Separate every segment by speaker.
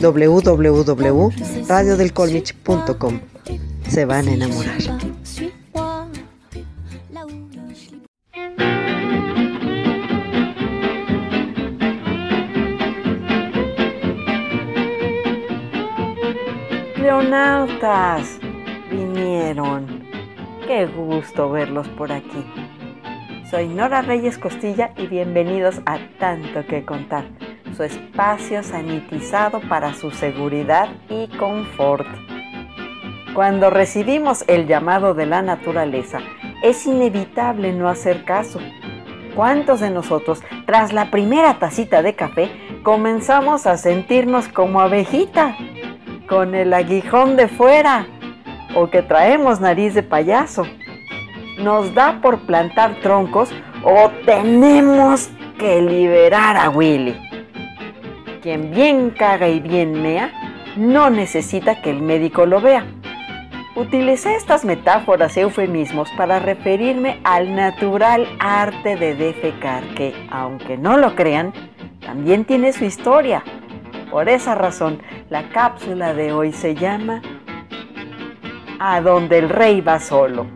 Speaker 1: www.radiodelcolmich.com. Se van a enamorar. Leonautas, vinieron. Qué gusto verlos por aquí. Soy Nora Reyes Costilla y bienvenidos a Tanto que Contar, su espacio sanitizado para su seguridad y confort. Cuando recibimos el llamado de la naturaleza, es inevitable no hacer caso. ¿Cuántos de nosotros, tras la primera tacita de café, comenzamos a sentirnos como abejita, con el aguijón de fuera, o que traemos nariz de payaso? Nos da por plantar troncos o tenemos que liberar a Willy. Quien bien caga y bien mea, no necesita que el médico lo vea. Utilicé estas metáforas y eufemismos para referirme al natural arte de defecar, que, aunque no lo crean, también tiene su historia. Por esa razón, la cápsula de hoy se llama A donde el rey va solo.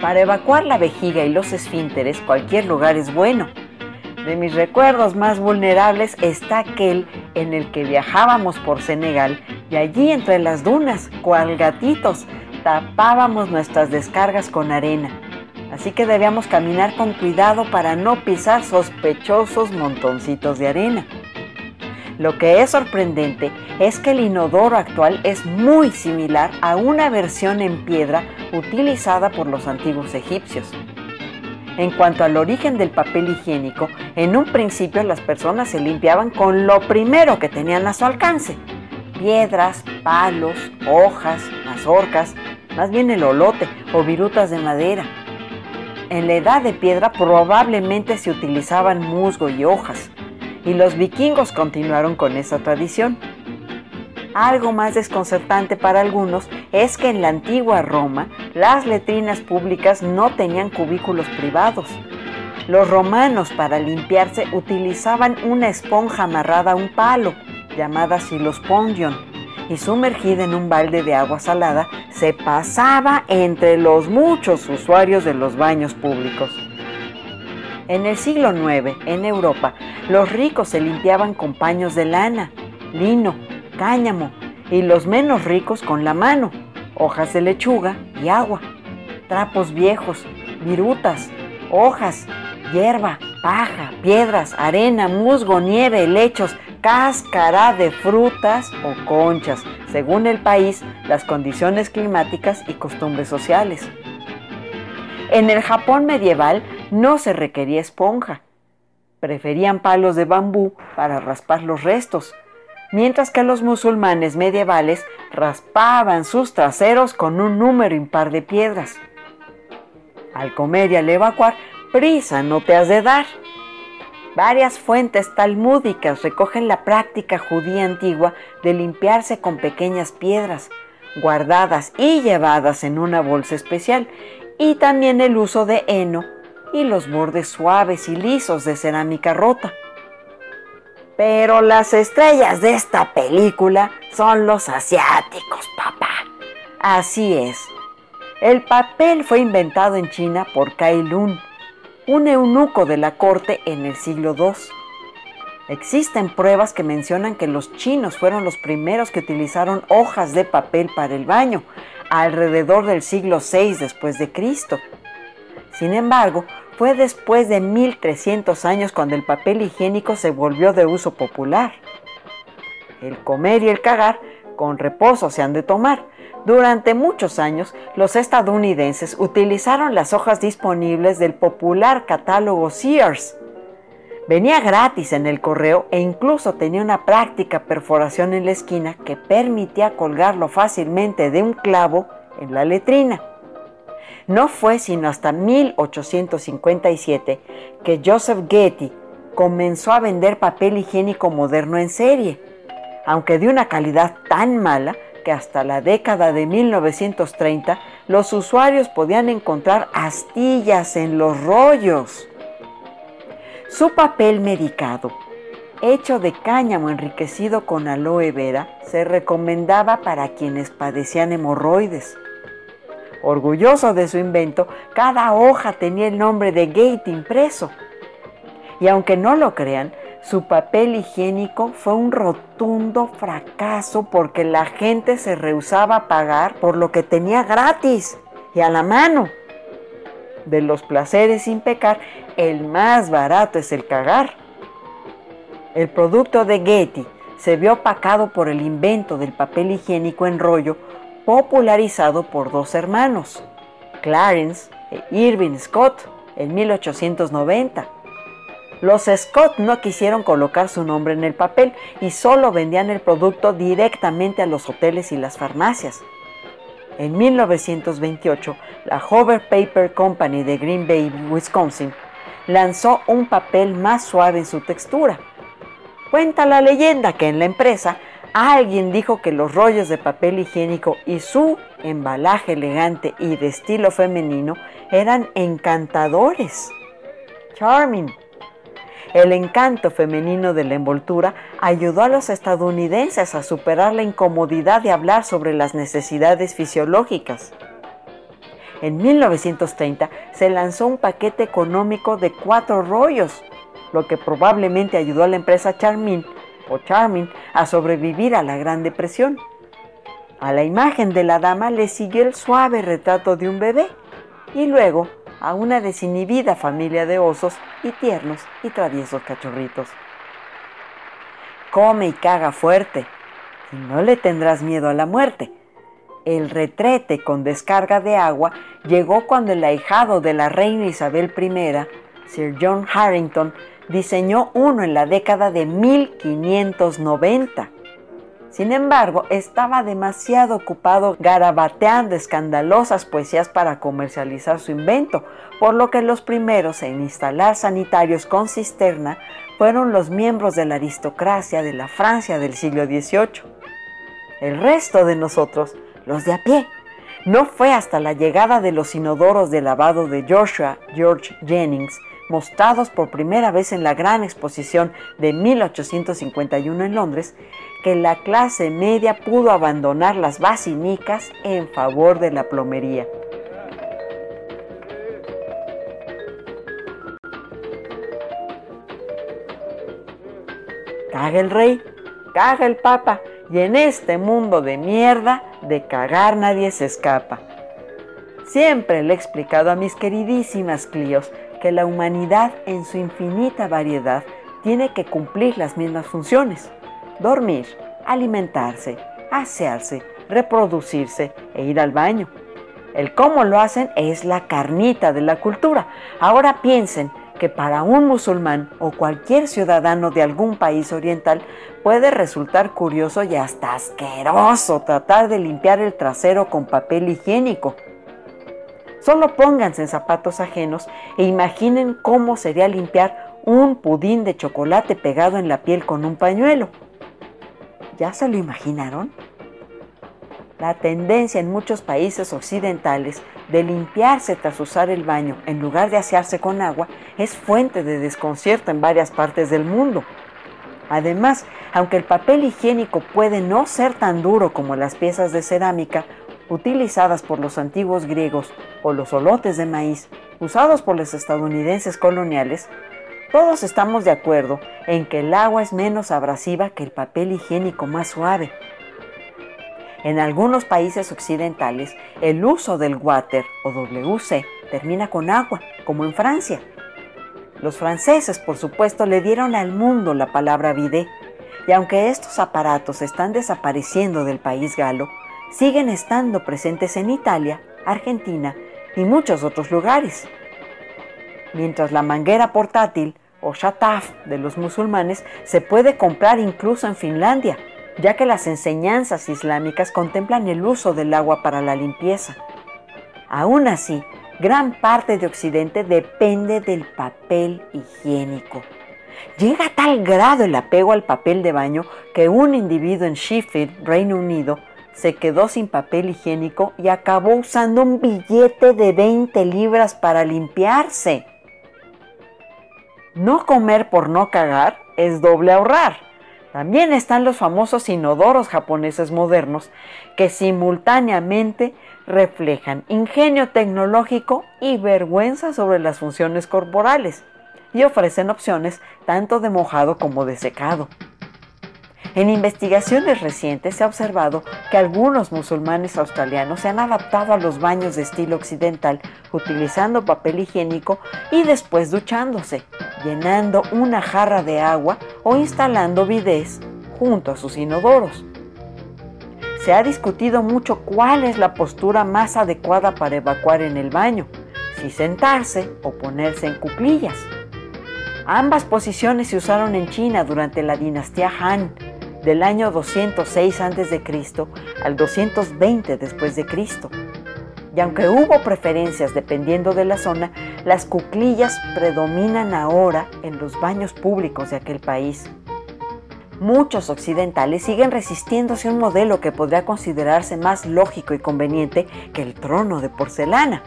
Speaker 1: Para evacuar la vejiga y los esfínteres, cualquier lugar es bueno. De mis recuerdos más vulnerables está aquel en el que viajábamos por Senegal y allí entre las dunas, cual gatitos, tapábamos nuestras descargas con arena. Así que debíamos caminar con cuidado para no pisar sospechosos montoncitos de arena. Lo que es sorprendente es que el inodoro actual es muy similar a una versión en piedra utilizada por los antiguos egipcios. En cuanto al origen del papel higiénico, en un principio las personas se limpiaban con lo primero que tenían a su alcance, piedras, palos, hojas, mazorcas, más bien el olote o virutas de madera. En la edad de piedra probablemente se utilizaban musgo y hojas, y los vikingos continuaron con esa tradición. Algo más desconcertante para algunos es que en la antigua Roma las letrinas públicas no tenían cubículos privados. Los romanos para limpiarse utilizaban una esponja amarrada a un palo llamada silospondion, y sumergida en un balde de agua salada, se pasaba entre los muchos usuarios de los baños públicos. En el siglo IX, en Europa, los ricos se limpiaban con paños de lana, lino, cáñamo, y los menos ricos con la mano, hojas de lechuga agua, trapos viejos, virutas, hojas, hierba, paja, piedras, arena, musgo, nieve, lechos, cáscara de frutas o conchas, según el país, las condiciones climáticas y costumbres sociales. En el Japón medieval no se requería esponja. Preferían palos de bambú para raspar los restos, mientras que los musulmanes medievales raspaban sus traseros con un número impar de piedras. Al comer y al evacuar, prisa no te has de dar. Varias fuentes talmúdicas recogen la práctica judía antigua de limpiarse con pequeñas piedras, guardadas y llevadas en una bolsa especial, y también el uso de heno y los bordes suaves y lisos de cerámica rota. Pero las estrellas de esta película son los asiáticos, papá. Así es. El papel fue inventado en China por Kai Lun, un eunuco de la corte en el siglo II. Existen pruebas que mencionan que los chinos fueron los primeros que utilizaron hojas de papel para el baño, alrededor del siglo VI después de Cristo. Sin embargo, fue después de 1300 años cuando el papel higiénico se volvió de uso popular. El comer y el cagar con reposo se han de tomar, durante muchos años, los estadounidenses utilizaron las hojas disponibles del popular catálogo Sears. Venía gratis en el correo e incluso tenía una práctica perforación en la esquina que permitía colgarlo fácilmente de un clavo en la letrina. No fue sino hasta 1857 que Joseph Getty comenzó a vender papel higiénico moderno en serie, aunque de una calidad tan mala que hasta la década de 1930 los usuarios podían encontrar astillas en los rollos. Su papel medicado, hecho de cáñamo enriquecido con aloe vera, se recomendaba para quienes padecían hemorroides. Orgulloso de su invento, cada hoja tenía el nombre de Gate impreso. Y aunque no lo crean, su papel higiénico fue un rotundo fracaso porque la gente se rehusaba a pagar por lo que tenía gratis y a la mano. De los placeres sin pecar, el más barato es el cagar. El producto de Getty se vio opacado por el invento del papel higiénico en rollo popularizado por dos hermanos, Clarence e Irving Scott, en 1890. Los Scott no quisieron colocar su nombre en el papel y solo vendían el producto directamente a los hoteles y las farmacias. En 1928, la Hover Paper Company de Green Bay, Wisconsin, lanzó un papel más suave en su textura. Cuenta la leyenda que en la empresa Alguien dijo que los rollos de papel higiénico y su embalaje elegante y de estilo femenino eran encantadores. Charming. El encanto femenino de la envoltura ayudó a los estadounidenses a superar la incomodidad de hablar sobre las necesidades fisiológicas. En 1930 se lanzó un paquete económico de cuatro rollos, lo que probablemente ayudó a la empresa Charmin o Charming a sobrevivir a la Gran Depresión. A la imagen de la dama le siguió el suave retrato de un bebé y luego a una desinhibida familia de osos y tiernos y traviesos cachorritos. Come y caga fuerte y no le tendrás miedo a la muerte. El retrete con descarga de agua llegó cuando el ahijado de la reina Isabel I, Sir John Harrington, diseñó uno en la década de 1590. Sin embargo, estaba demasiado ocupado garabateando escandalosas poesías para comercializar su invento, por lo que los primeros en instalar sanitarios con cisterna fueron los miembros de la aristocracia de la Francia del siglo XVIII. El resto de nosotros, los de a pie, no fue hasta la llegada de los inodoros de lavado de Joshua George Jennings mostrados por primera vez en la gran exposición de 1851 en Londres, que la clase media pudo abandonar las basinicas en favor de la plomería. Caga el rey, caga el papa, y en este mundo de mierda, de cagar nadie se escapa. Siempre le he explicado a mis queridísimas Clios que la humanidad en su infinita variedad tiene que cumplir las mismas funciones. Dormir, alimentarse, asearse, reproducirse e ir al baño. El cómo lo hacen es la carnita de la cultura. Ahora piensen que para un musulmán o cualquier ciudadano de algún país oriental puede resultar curioso y hasta asqueroso tratar de limpiar el trasero con papel higiénico. Solo pónganse en zapatos ajenos e imaginen cómo sería limpiar un pudín de chocolate pegado en la piel con un pañuelo. ¿Ya se lo imaginaron? La tendencia en muchos países occidentales de limpiarse tras usar el baño en lugar de asearse con agua es fuente de desconcierto en varias partes del mundo. Además, aunque el papel higiénico puede no ser tan duro como las piezas de cerámica utilizadas por los antiguos griegos o los olotes de maíz usados por los estadounidenses coloniales, todos estamos de acuerdo en que el agua es menos abrasiva que el papel higiénico más suave. En algunos países occidentales, el uso del water o WC termina con agua, como en Francia. Los franceses, por supuesto, le dieron al mundo la palabra bidet, y aunque estos aparatos están desapareciendo del país galo, siguen estando presentes en Italia, Argentina y muchos otros lugares. Mientras la manguera portátil o shataf de los musulmanes se puede comprar incluso en Finlandia, ya que las enseñanzas islámicas contemplan el uso del agua para la limpieza. Aún así, gran parte de Occidente depende del papel higiénico. Llega a tal grado el apego al papel de baño que un individuo en Sheffield, Reino Unido, se quedó sin papel higiénico y acabó usando un billete de 20 libras para limpiarse. No comer por no cagar es doble ahorrar. También están los famosos inodoros japoneses modernos que simultáneamente reflejan ingenio tecnológico y vergüenza sobre las funciones corporales y ofrecen opciones tanto de mojado como de secado. En investigaciones recientes se ha observado que algunos musulmanes australianos se han adaptado a los baños de estilo occidental utilizando papel higiénico y después duchándose, llenando una jarra de agua o instalando bidés junto a sus inodoros. Se ha discutido mucho cuál es la postura más adecuada para evacuar en el baño, si sentarse o ponerse en cuclillas. Ambas posiciones se usaron en China durante la dinastía Han, del año 206 a.C. al 220 después de Cristo. Y aunque hubo preferencias dependiendo de la zona, las cuclillas predominan ahora en los baños públicos de aquel país. Muchos occidentales siguen resistiéndose a un modelo que podría considerarse más lógico y conveniente que el trono de porcelana.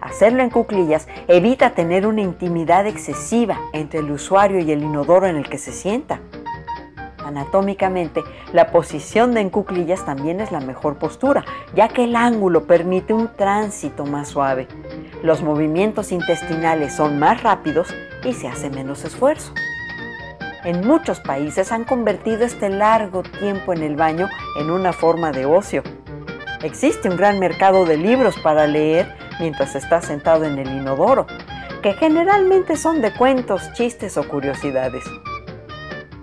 Speaker 1: Hacerlo en cuclillas evita tener una intimidad excesiva entre el usuario y el inodoro en el que se sienta. Anatómicamente, la posición de en cuclillas también es la mejor postura, ya que el ángulo permite un tránsito más suave. Los movimientos intestinales son más rápidos y se hace menos esfuerzo. En muchos países han convertido este largo tiempo en el baño en una forma de ocio. Existe un gran mercado de libros para leer mientras está sentado en el inodoro, que generalmente son de cuentos, chistes o curiosidades.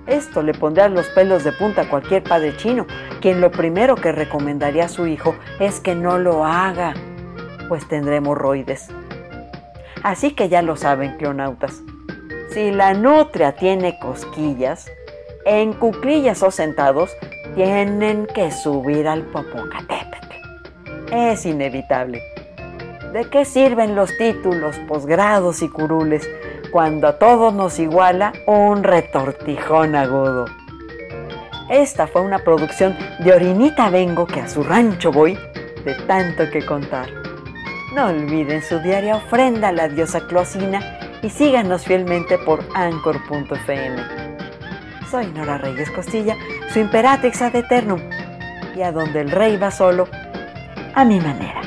Speaker 1: Esto le pondrá los pelos de punta a cualquier padre chino, quien lo primero que recomendaría a su hijo es que no lo haga, pues tendrá hemorroides. Así que ya lo saben, clonautas. Si la nutria tiene cosquillas, en cuclillas o sentados, tienen que subir al Popocatépetl. Es inevitable. ¿De qué sirven los títulos, posgrados y curules cuando a todos nos iguala un retortijón agudo? Esta fue una producción de Orinita Vengo que a su rancho voy de tanto que contar. No olviden su diaria ofrenda a la diosa Closina y síganos fielmente por anchor.fm. Soy Nora Reyes Costilla, su imperatrix ad eternum, y a donde el rey va solo, a mi manera.